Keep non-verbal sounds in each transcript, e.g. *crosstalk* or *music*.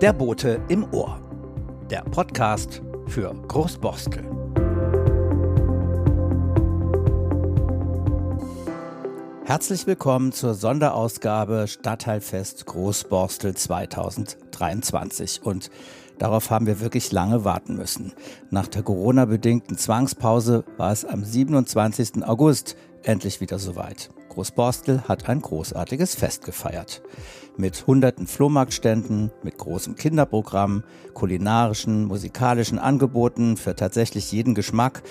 Der Bote im Ohr. Der Podcast für Großborstel. Herzlich willkommen zur Sonderausgabe Stadtteilfest Großborstel 2023. Und darauf haben wir wirklich lange warten müssen. Nach der Corona-bedingten Zwangspause war es am 27. August endlich wieder soweit. Großborstel hat ein großartiges Fest gefeiert. Mit hunderten Flohmarktständen, mit großem Kinderprogramm, kulinarischen, musikalischen Angeboten für tatsächlich jeden Geschmack,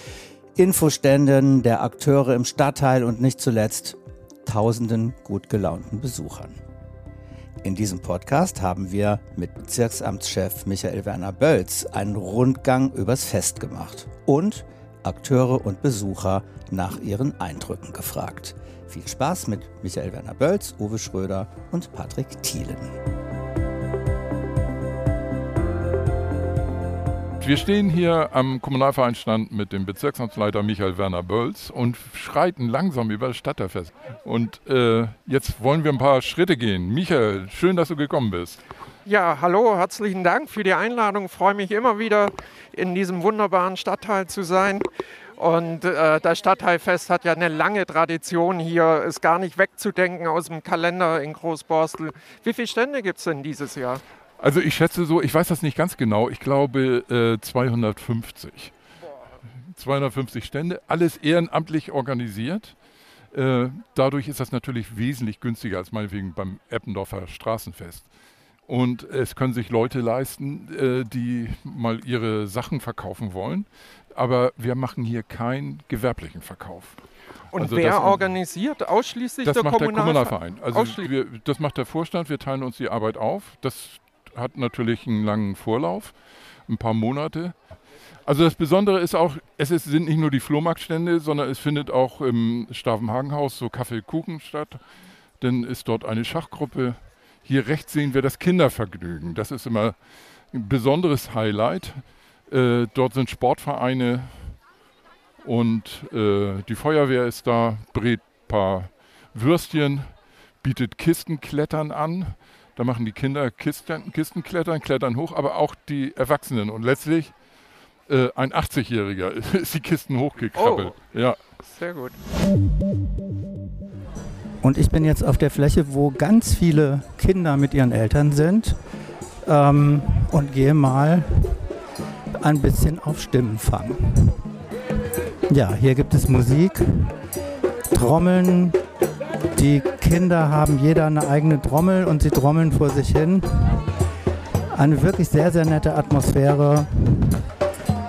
Infoständen der Akteure im Stadtteil und nicht zuletzt tausenden gut gelaunten Besuchern. In diesem Podcast haben wir mit Bezirksamtschef Michael Werner Bölz einen Rundgang übers Fest gemacht und Akteure und Besucher nach ihren Eindrücken gefragt. Viel Spaß mit Michael Werner Bölz, Uwe Schröder und Patrick Thielen. Wir stehen hier am Kommunalvereinstand mit dem Bezirksamtsleiter Michael Werner Bölz und schreiten langsam über das Stadtteilfest. Und äh, jetzt wollen wir ein paar Schritte gehen. Michael, schön, dass du gekommen bist. Ja, hallo, herzlichen Dank für die Einladung. Ich freue mich immer wieder in diesem wunderbaren Stadtteil zu sein. Und äh, das Stadtteilfest hat ja eine lange Tradition hier, ist gar nicht wegzudenken aus dem Kalender in Großborstel. Wie viele Stände gibt es denn dieses Jahr? Also ich schätze so, ich weiß das nicht ganz genau, ich glaube äh, 250. 250 Stände, alles ehrenamtlich organisiert. Äh, dadurch ist das natürlich wesentlich günstiger als meinetwegen beim Eppendorfer Straßenfest. Und es können sich Leute leisten, äh, die mal ihre Sachen verkaufen wollen aber wir machen hier keinen gewerblichen Verkauf. Und also wer das, organisiert ausschließlich das der macht Kommunalverein? Der Kommunalverein. Also wir, das macht der Vorstand. Wir teilen uns die Arbeit auf. Das hat natürlich einen langen Vorlauf, ein paar Monate. Also das Besondere ist auch, es ist, sind nicht nur die Flohmarktstände, sondern es findet auch im Stavenhagenhaus so Kaffeekuchen statt. Dann ist dort eine Schachgruppe. Hier rechts sehen wir das Kindervergnügen. Das ist immer ein besonderes Highlight. Äh, dort sind Sportvereine und äh, die Feuerwehr ist da, brät ein paar Würstchen, bietet Kistenklettern an. Da machen die Kinder Kisten, Kistenklettern, klettern hoch, aber auch die Erwachsenen. Und letztlich äh, ein 80-Jähriger *laughs* ist die Kisten hochgekrabbelt. Oh, ja. Sehr gut. Und ich bin jetzt auf der Fläche, wo ganz viele Kinder mit ihren Eltern sind ähm, und gehe mal ein bisschen auf Stimmenfang. Ja, hier gibt es Musik, Trommeln. Die Kinder haben jeder eine eigene Trommel und sie trommeln vor sich hin. Eine wirklich sehr, sehr nette Atmosphäre.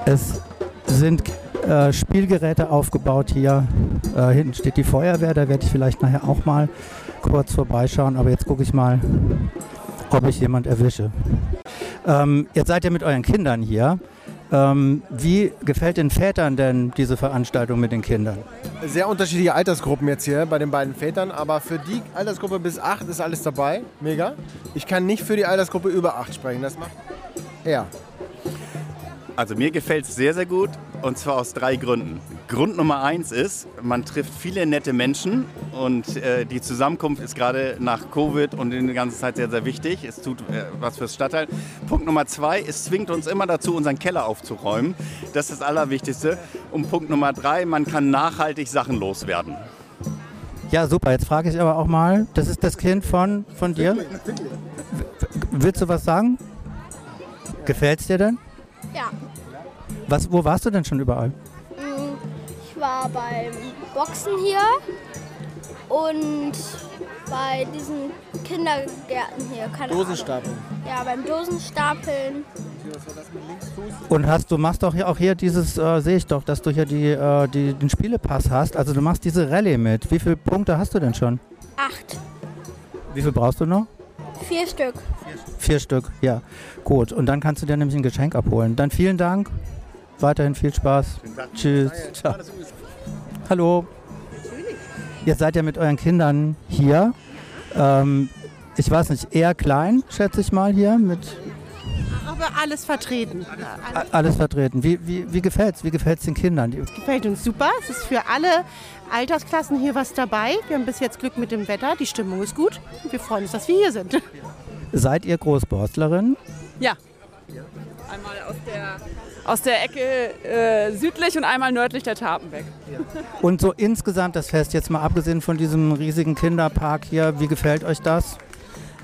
Es sind äh, Spielgeräte aufgebaut hier. Äh, hinten steht die Feuerwehr, da werde ich vielleicht nachher auch mal kurz vorbeischauen. Aber jetzt gucke ich mal, ob ich jemand erwische. Ähm, jetzt seid ihr mit euren Kindern hier. Ähm, wie gefällt den Vätern denn diese Veranstaltung mit den Kindern? Sehr unterschiedliche Altersgruppen jetzt hier bei den beiden Vätern, aber für die Altersgruppe bis 8 ist alles dabei. Mega. Ich kann nicht für die Altersgruppe über 8 sprechen. Das macht er. Also mir gefällt es sehr, sehr gut und zwar aus drei Gründen. Grund Nummer eins ist, man trifft viele nette Menschen und äh, die Zusammenkunft ist gerade nach Covid und in der ganzen Zeit sehr, sehr wichtig. Es tut äh, was fürs Stadtteil. Punkt Nummer zwei, es zwingt uns immer dazu, unseren Keller aufzuräumen. Das ist das Allerwichtigste. Und Punkt Nummer drei, man kann nachhaltig Sachen loswerden. Ja, super. Jetzt frage ich aber auch mal, das ist das Kind von, von dir? Willst du was sagen? Gefällt es dir denn? Ja. Was, wo warst du denn schon überall? Ich war beim Boxen hier und bei diesen Kindergärten hier. Keine Dosenstapeln. Ahnung. Ja, beim Dosenstapeln. Und hast du machst doch hier auch hier dieses, äh, sehe ich doch, dass du hier die, äh, die, den Spielepass hast. Also du machst diese Rallye mit. Wie viele Punkte hast du denn schon? Acht. Wie viel brauchst du noch? Vier Stück. Vier Stück, ja. Gut. Und dann kannst du dir nämlich ein Geschenk abholen. Dann vielen Dank. Weiterhin viel Spaß. Tschüss. Ciao. Hallo. Ihr seid ja mit euren Kindern hier. Ähm, ich weiß nicht, eher klein, schätze ich mal hier mit. glaube, alles vertreten. Alles, alles vertreten. Wie, wie, wie gefällt es wie gefällt's den Kindern? Gefällt uns super. Es ist für alle Altersklassen hier was dabei. Wir haben bis jetzt Glück mit dem Wetter. Die Stimmung ist gut. Und wir freuen uns, dass wir hier sind. Seid ihr Großborstlerin? Ja. Einmal aus der, aus der Ecke äh, südlich und einmal nördlich der Tapenbeck. Und so insgesamt das Fest, jetzt mal abgesehen von diesem riesigen Kinderpark hier, wie gefällt euch das?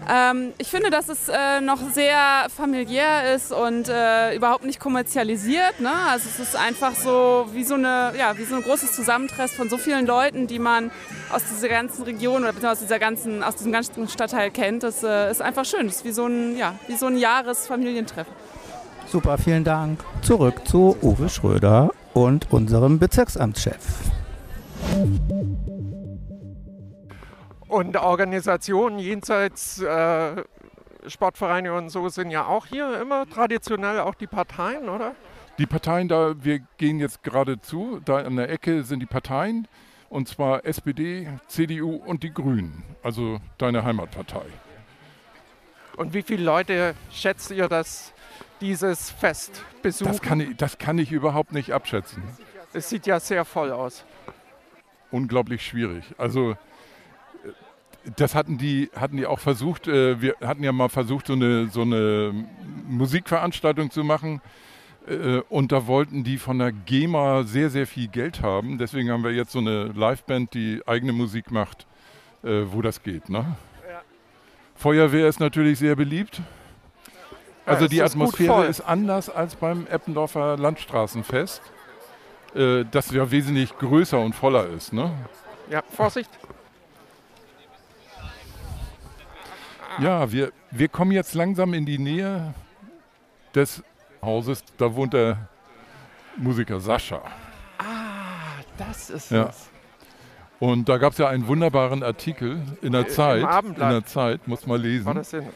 Ähm, ich finde, dass es äh, noch sehr familiär ist und äh, überhaupt nicht kommerzialisiert. Ne? Also es ist einfach so wie so, eine, ja, wie so ein großes Zusammentreffen von so vielen Leuten, die man aus dieser ganzen Region oder aus, dieser ganzen, aus diesem ganzen Stadtteil kennt. Das äh, ist einfach schön. Das ist wie so ein, ja, wie so ein Jahresfamilientreffen. Super, vielen Dank. Zurück zu Uwe Schröder und unserem Bezirksamtschef. Und Organisationen jenseits äh, Sportvereine und so sind ja auch hier immer traditionell auch die Parteien, oder? Die Parteien da, wir gehen jetzt gerade zu, da an der Ecke sind die Parteien und zwar SPD, CDU und die Grünen, also deine Heimatpartei. Und wie viele Leute schätzt ihr, dass dieses Fest besuchen? Das kann ich, das kann ich überhaupt nicht abschätzen. Es sieht ja sehr voll aus. Unglaublich schwierig. Also das hatten die, hatten die auch versucht. Äh, wir hatten ja mal versucht, so eine, so eine Musikveranstaltung zu machen. Äh, und da wollten die von der GEMA sehr, sehr viel Geld haben. Deswegen haben wir jetzt so eine Liveband, die eigene Musik macht, äh, wo das geht. Ne? Ja. Feuerwehr ist natürlich sehr beliebt. Also ja, die Atmosphäre ist anders als beim Eppendorfer Landstraßenfest, äh, das ja wesentlich größer und voller ist. Ne? Ja, Vorsicht. Ja, wir, wir kommen jetzt langsam in die Nähe des Hauses. Da wohnt der Musiker Sascha. Ah, das ist ja. es. Und da gab es ja einen wunderbaren Artikel in der Zeit. In der Zeit, muss man lesen. War das in,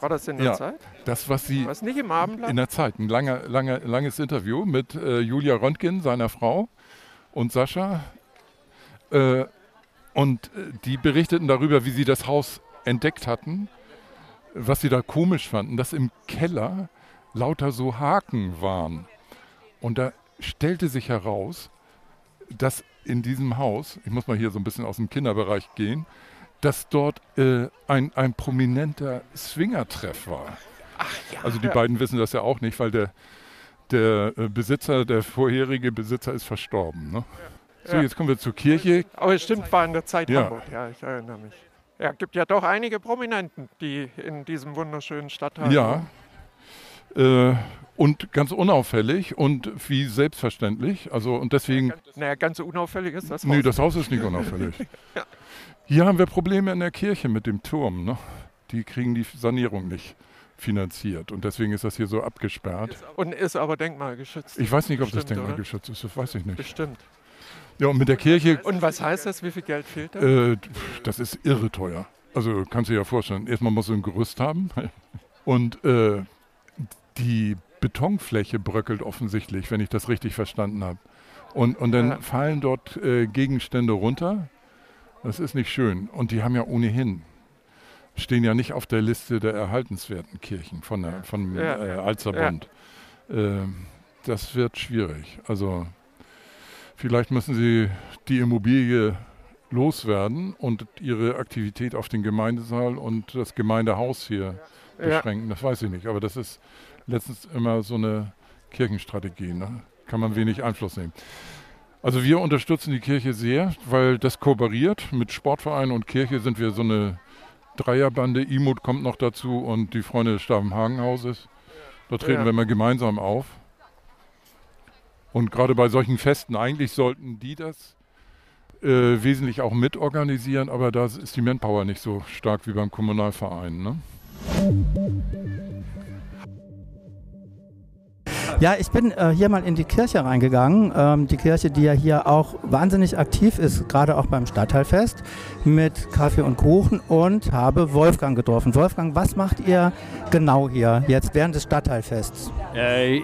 war das in der ja, Zeit? Das, was sie. Was nicht im Abendblatt? In der Zeit. Ein langer, langer, langes Interview mit äh, Julia Röntgen, seiner Frau, und Sascha. Äh, und äh, die berichteten darüber, wie sie das Haus entdeckt hatten, was sie da komisch fanden, dass im Keller lauter so Haken waren. Und da stellte sich heraus, dass in diesem Haus, ich muss mal hier so ein bisschen aus dem Kinderbereich gehen, dass dort äh, ein, ein prominenter Swingertreff war. Ach, ja. Also die beiden wissen das ja auch nicht, weil der, der äh, Besitzer, der vorherige Besitzer ist verstorben. Ne? So, jetzt kommen wir zur Kirche. Aber es stimmt, war in der Zeit ja. Hamburg, ja, ich erinnere mich. Ja, gibt ja doch einige Prominenten, die in diesem wunderschönen Stadtteil. Ja. Äh, und ganz unauffällig und wie selbstverständlich. Also und deswegen. Ja, ganz, naja, ganz unauffällig ist das Haus. Nee, das Haus ist nicht unauffällig. *laughs* ja. Hier haben wir Probleme in der Kirche mit dem Turm. Ne? Die kriegen die Sanierung nicht finanziert und deswegen ist das hier so abgesperrt. Und ist aber denkmalgeschützt. Ich weiß nicht, ob Bestimmt, das denkmalgeschützt ist, das weiß ich nicht. Bestimmt. Ja, und mit der Kirche. Und was heißt das? Wie viel Geld fehlt da? Äh, das ist irre teuer. Also kannst du dir ja vorstellen, erstmal musst du ein Gerüst haben *laughs* und äh, die Betonfläche bröckelt offensichtlich, wenn ich das richtig verstanden habe. Und, und dann ja. fallen dort äh, Gegenstände runter. Das ist nicht schön. Und die haben ja ohnehin, stehen ja nicht auf der Liste der erhaltenswerten Kirchen von der, von ja. äh, Alzerbund. Ja. Ähm, das wird schwierig. Also Vielleicht müssen Sie die Immobilie loswerden und Ihre Aktivität auf den Gemeindesaal und das Gemeindehaus hier ja. beschränken. Das weiß ich nicht, aber das ist letztens immer so eine Kirchenstrategie. Ne? Kann man wenig Einfluss nehmen. Also wir unterstützen die Kirche sehr, weil das kooperiert. Mit Sportverein und Kirche sind wir so eine Dreierbande. Imut kommt noch dazu und die Freunde des Stabenhagenhauses. Da treten ja. wir immer gemeinsam auf. Und gerade bei solchen Festen, eigentlich sollten die das äh, wesentlich auch mitorganisieren, aber da ist die Manpower nicht so stark wie beim Kommunalverein. Ne? Ja, ich bin äh, hier mal in die Kirche reingegangen. Ähm, die Kirche, die ja hier auch wahnsinnig aktiv ist, gerade auch beim Stadtteilfest mit Kaffee und Kuchen und habe Wolfgang getroffen. Wolfgang, was macht ihr genau hier jetzt während des Stadtteilfests? Äh,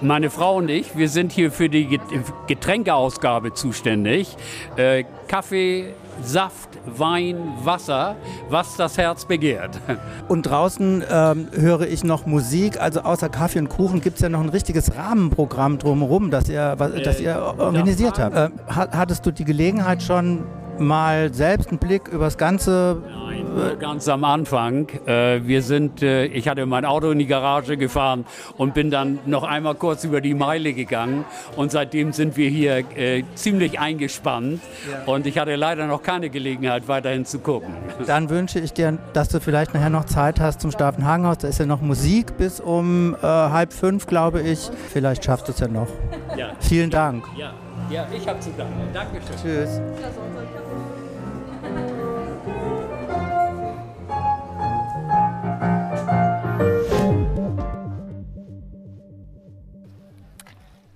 meine Frau und ich, wir sind hier für die Getränkeausgabe zuständig. Äh, Kaffee, Saft, Wein, Wasser, was das Herz begehrt. *laughs* Und draußen ähm, höre ich noch Musik. Also außer Kaffee und Kuchen gibt es ja noch ein richtiges Rahmenprogramm drumherum, das ihr, was, das ihr organisiert habt. Äh, hattest du die Gelegenheit schon mal selbst einen Blick über das ganze Nein, ganz am Anfang. Äh, wir sind, äh, ich hatte mein Auto in die Garage gefahren und bin dann noch einmal kurz über die Meile gegangen. Und seitdem sind wir hier äh, ziemlich eingespannt. Und ich hatte leider noch keine Gelegenheit, weiterhin zu gucken. Dann wünsche ich dir, dass du vielleicht nachher noch Zeit hast zum Staffenhagenhaus. Da ist ja noch Musik bis um äh, halb fünf, glaube ich. Vielleicht schaffst du es ja noch. Ja. Vielen Dank. Ja, ja ich habe zu danken. Dankeschön. Tschüss.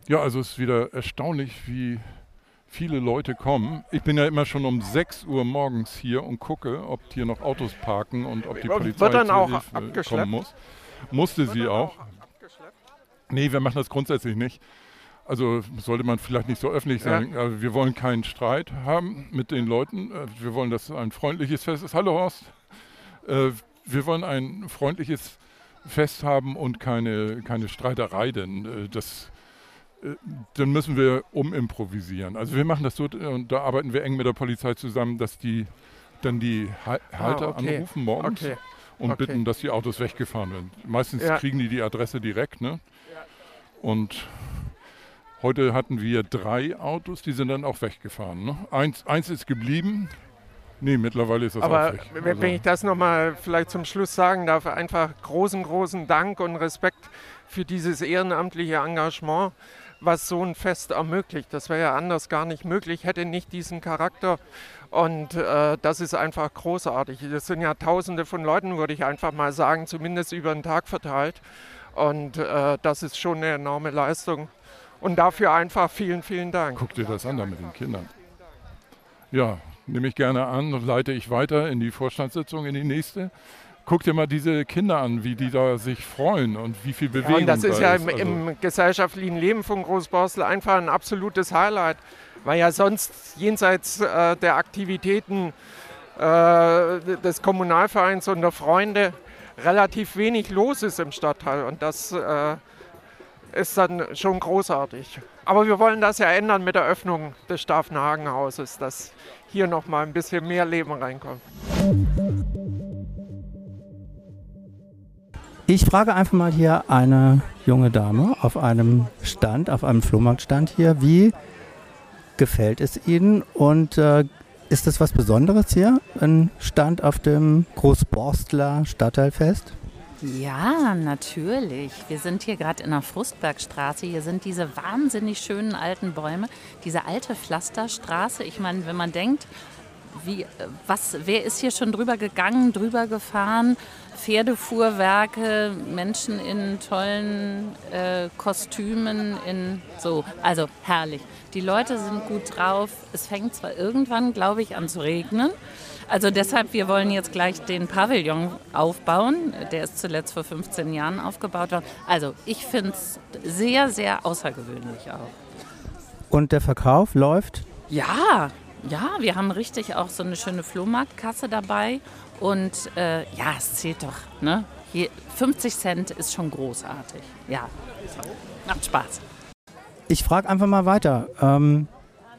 Ja, also es ist wieder erstaunlich, wie viele Leute kommen. Ich bin ja immer schon um 6 Uhr morgens hier und gucke, ob hier noch Autos parken und ob die Polizei Wird dann auch kommen muss. Musste sie auch. auch nee, wir machen das grundsätzlich nicht. Also sollte man vielleicht nicht so öffentlich sagen. Ja. Wir wollen keinen Streit haben mit den Leuten. Äh, wir wollen, dass ein freundliches Fest ist. Hallo Horst. Äh, wir wollen ein freundliches Fest haben und keine, keine Streiterei, denn äh, das äh, dann müssen wir umimprovisieren. Also wir machen das so, und da arbeiten wir eng mit der Polizei zusammen, dass die dann die ah, Halter ah, okay. anrufen morgens okay. und okay. bitten, dass die Autos weggefahren werden. Meistens ja. kriegen die die Adresse direkt. Ne? Und heute hatten wir drei Autos, die sind dann auch weggefahren. Ne? Eins, eins ist geblieben. Nee, mittlerweile ist das Aber auch weg. wenn also ich das nochmal vielleicht zum Schluss sagen darf, einfach großen, großen Dank und Respekt für dieses ehrenamtliche Engagement was so ein Fest ermöglicht. Das wäre ja anders gar nicht möglich, hätte nicht diesen Charakter. Und äh, das ist einfach großartig. Das sind ja Tausende von Leuten, würde ich einfach mal sagen, zumindest über den Tag verteilt. Und äh, das ist schon eine enorme Leistung. Und dafür einfach vielen, vielen Dank. Guck dir das an da mit den Kindern. Ja, nehme ich gerne an leite ich weiter in die Vorstandssitzung, in die nächste guck dir mal diese Kinder an, wie die da sich freuen und wie viel Bewegung ja, und das ist ja im, also im, gesellschaftlichen Leben von Großborstel einfach ein absolutes Highlight, weil ja sonst jenseits äh, der Aktivitäten äh, des Kommunalvereins und der Freunde relativ wenig los ist im Stadtteil und das äh, ist dann schon großartig. Aber wir wollen das ja ändern mit der Öffnung des Staffenhagenhauses, dass hier noch mal ein bisschen mehr Leben reinkommt. Ich frage einfach mal hier eine junge Dame auf einem Stand, auf einem Flohmarktstand hier, wie gefällt es Ihnen und äh, ist das was Besonderes hier, ein Stand auf dem Großborstler Stadtteilfest? Ja, natürlich. Wir sind hier gerade in der Frustbergstraße. Hier sind diese wahnsinnig schönen alten Bäume, diese alte Pflasterstraße. Ich meine, wenn man denkt, wie, was, wer ist hier schon drüber gegangen, drüber gefahren? Pferdefuhrwerke, Menschen in tollen äh, Kostümen, in so, also herrlich. Die Leute sind gut drauf. Es fängt zwar irgendwann, glaube ich, an zu regnen. Also deshalb, wir wollen jetzt gleich den Pavillon aufbauen. Der ist zuletzt vor 15 Jahren aufgebaut worden. Also ich finde es sehr, sehr außergewöhnlich auch. Und der Verkauf läuft? Ja, ja, wir haben richtig auch so eine schöne Flohmarktkasse dabei. Und äh, ja, es zählt doch. Ne? Hier, 50 Cent ist schon großartig. Ja, macht Spaß. Ich frage einfach mal weiter. Ähm,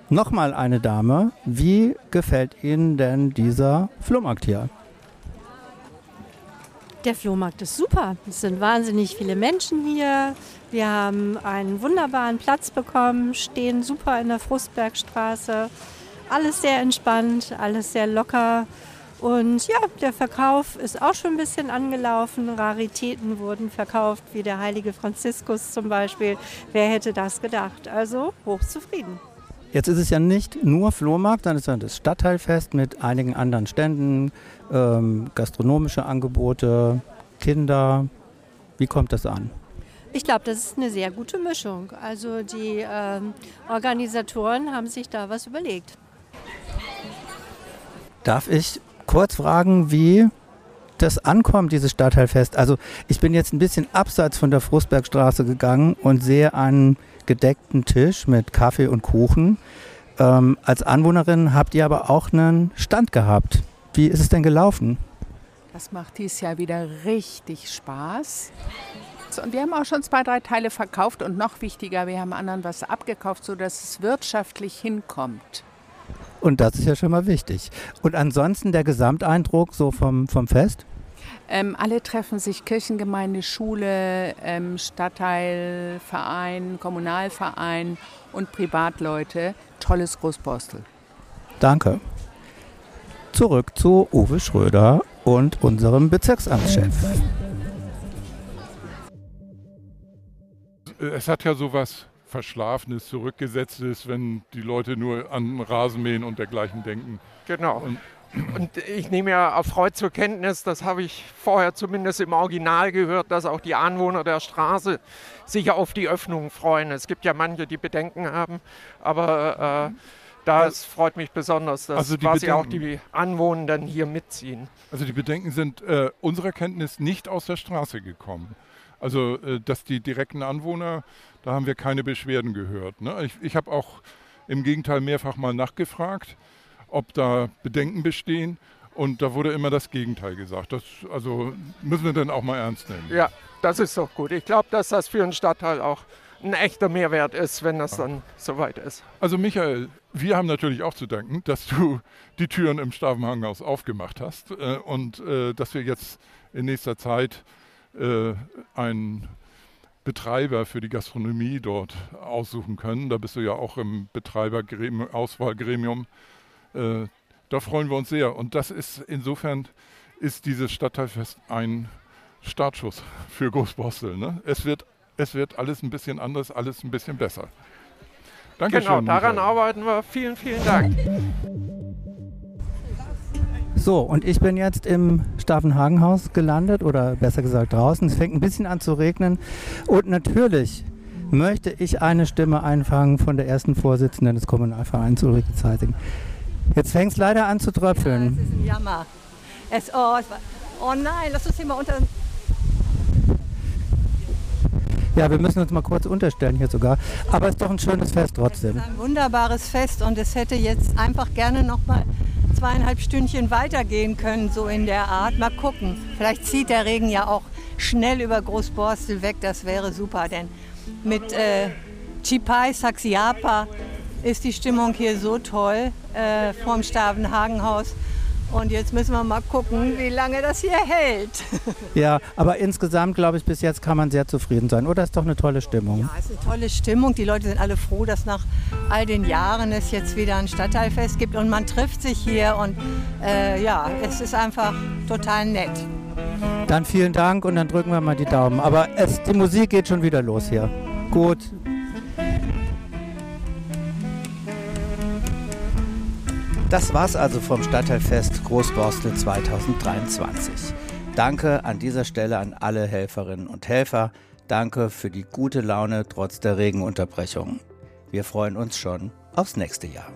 Nochmal eine Dame. Wie gefällt Ihnen denn dieser Flohmarkt hier? Der Flohmarkt ist super. Es sind wahnsinnig viele Menschen hier. Wir haben einen wunderbaren Platz bekommen, stehen super in der Frustbergstraße alles sehr entspannt, alles sehr locker. Und ja, der Verkauf ist auch schon ein bisschen angelaufen. Raritäten wurden verkauft, wie der heilige Franziskus zum Beispiel. Wer hätte das gedacht? Also hochzufrieden. Jetzt ist es ja nicht nur Flohmarkt, dann ist ja das Stadtteilfest mit einigen anderen Ständen, ähm, gastronomische Angebote, Kinder. Wie kommt das an? Ich glaube, das ist eine sehr gute Mischung. Also die ähm, Organisatoren haben sich da was überlegt. Darf ich kurz fragen, wie das ankommt, dieses Stadtteilfest? Also ich bin jetzt ein bisschen abseits von der Frostbergstraße gegangen und sehe einen gedeckten Tisch mit Kaffee und Kuchen. Ähm, als Anwohnerin habt ihr aber auch einen Stand gehabt. Wie ist es denn gelaufen? Das macht dieses Jahr wieder richtig Spaß. Und wir haben auch schon zwei, drei Teile verkauft und noch wichtiger, wir haben anderen was abgekauft, sodass es wirtschaftlich hinkommt. Und das ist ja schon mal wichtig. Und ansonsten der Gesamteindruck so vom, vom Fest? Ähm, alle treffen sich, Kirchengemeinde, Schule, ähm, Stadtteil, Verein, Kommunalverein und Privatleute. Tolles Großborstel. Danke. Zurück zu Uwe Schröder und unserem Bezirksamtschef. Es hat ja sowas Verschlafenes, Zurückgesetztes, wenn die Leute nur an Rasenmähen und dergleichen denken. Genau. Und und ich nehme ja erfreut zur Kenntnis, das habe ich vorher zumindest im Original gehört, dass auch die Anwohner der Straße sich auf die Öffnung freuen. Es gibt ja manche, die Bedenken haben, aber äh, das freut mich besonders, dass also quasi Bedenken, auch die Anwohner hier mitziehen. Also die Bedenken sind äh, unserer Kenntnis nicht aus der Straße gekommen. Also äh, dass die direkten Anwohner, da haben wir keine Beschwerden gehört. Ne? Ich, ich habe auch im Gegenteil mehrfach mal nachgefragt ob da Bedenken bestehen. Und da wurde immer das Gegenteil gesagt. Das also müssen wir dann auch mal ernst nehmen. Ja, das ist doch gut. Ich glaube, dass das für einen Stadtteil auch ein echter Mehrwert ist, wenn das dann soweit ist. Also Michael, wir haben natürlich auch zu danken, dass du die Türen im Stavenhanghaus aufgemacht hast äh, und äh, dass wir jetzt in nächster Zeit äh, einen Betreiber für die Gastronomie dort aussuchen können. Da bist du ja auch im Betreiberauswahlgremium äh, da freuen wir uns sehr. Und das ist insofern ist dieses Stadtteilfest ein Startschuss für Großborstel. Ne? Es, wird, es wird alles ein bisschen anders, alles ein bisschen besser. Danke genau, daran Michael. arbeiten wir. Vielen, vielen Dank. So, und ich bin jetzt im Stavenhagenhaus gelandet oder besser gesagt draußen. Es fängt ein bisschen an zu regnen. Und natürlich möchte ich eine Stimme einfangen von der ersten Vorsitzenden des Kommunalvereins Ulrike Zeiting. Jetzt fängt es leider an zu tröpfeln. Ja, das ist ein Jammer. Es, oh, es war, oh nein, lass uns hier mal unter. Ja, wir müssen uns mal kurz unterstellen hier sogar. Aber es ist doch ein schönes Fest trotzdem. Es ist ein wunderbares Fest und es hätte jetzt einfach gerne noch mal zweieinhalb Stündchen weitergehen können, so in der Art. Mal gucken. Vielleicht zieht der Regen ja auch schnell über Großborstel weg. Das wäre super, denn mit äh, Chipai Saxiapa ist die Stimmung hier so toll äh, vorm Stavenhagenhaus. Und jetzt müssen wir mal gucken, wie lange das hier hält. *laughs* Ja, aber insgesamt, glaube ich, bis jetzt kann man sehr zufrieden sein. Oder ist doch eine tolle Stimmung? Ja, es ist eine tolle Stimmung. Die Leute sind alle froh, dass nach all den Jahren es jetzt wieder ein Stadtteilfest gibt und man trifft sich hier. Und äh, ja, es ist einfach total nett. Dann vielen Dank und dann drücken wir mal die Daumen. Aber es, die Musik geht schon wieder los hier. Gut, Das war's also vom Stadtteilfest Großborstel 2023. Danke an dieser Stelle an alle Helferinnen und Helfer. Danke für die gute Laune trotz der Regenunterbrechung. Wir freuen uns schon aufs nächste Jahr.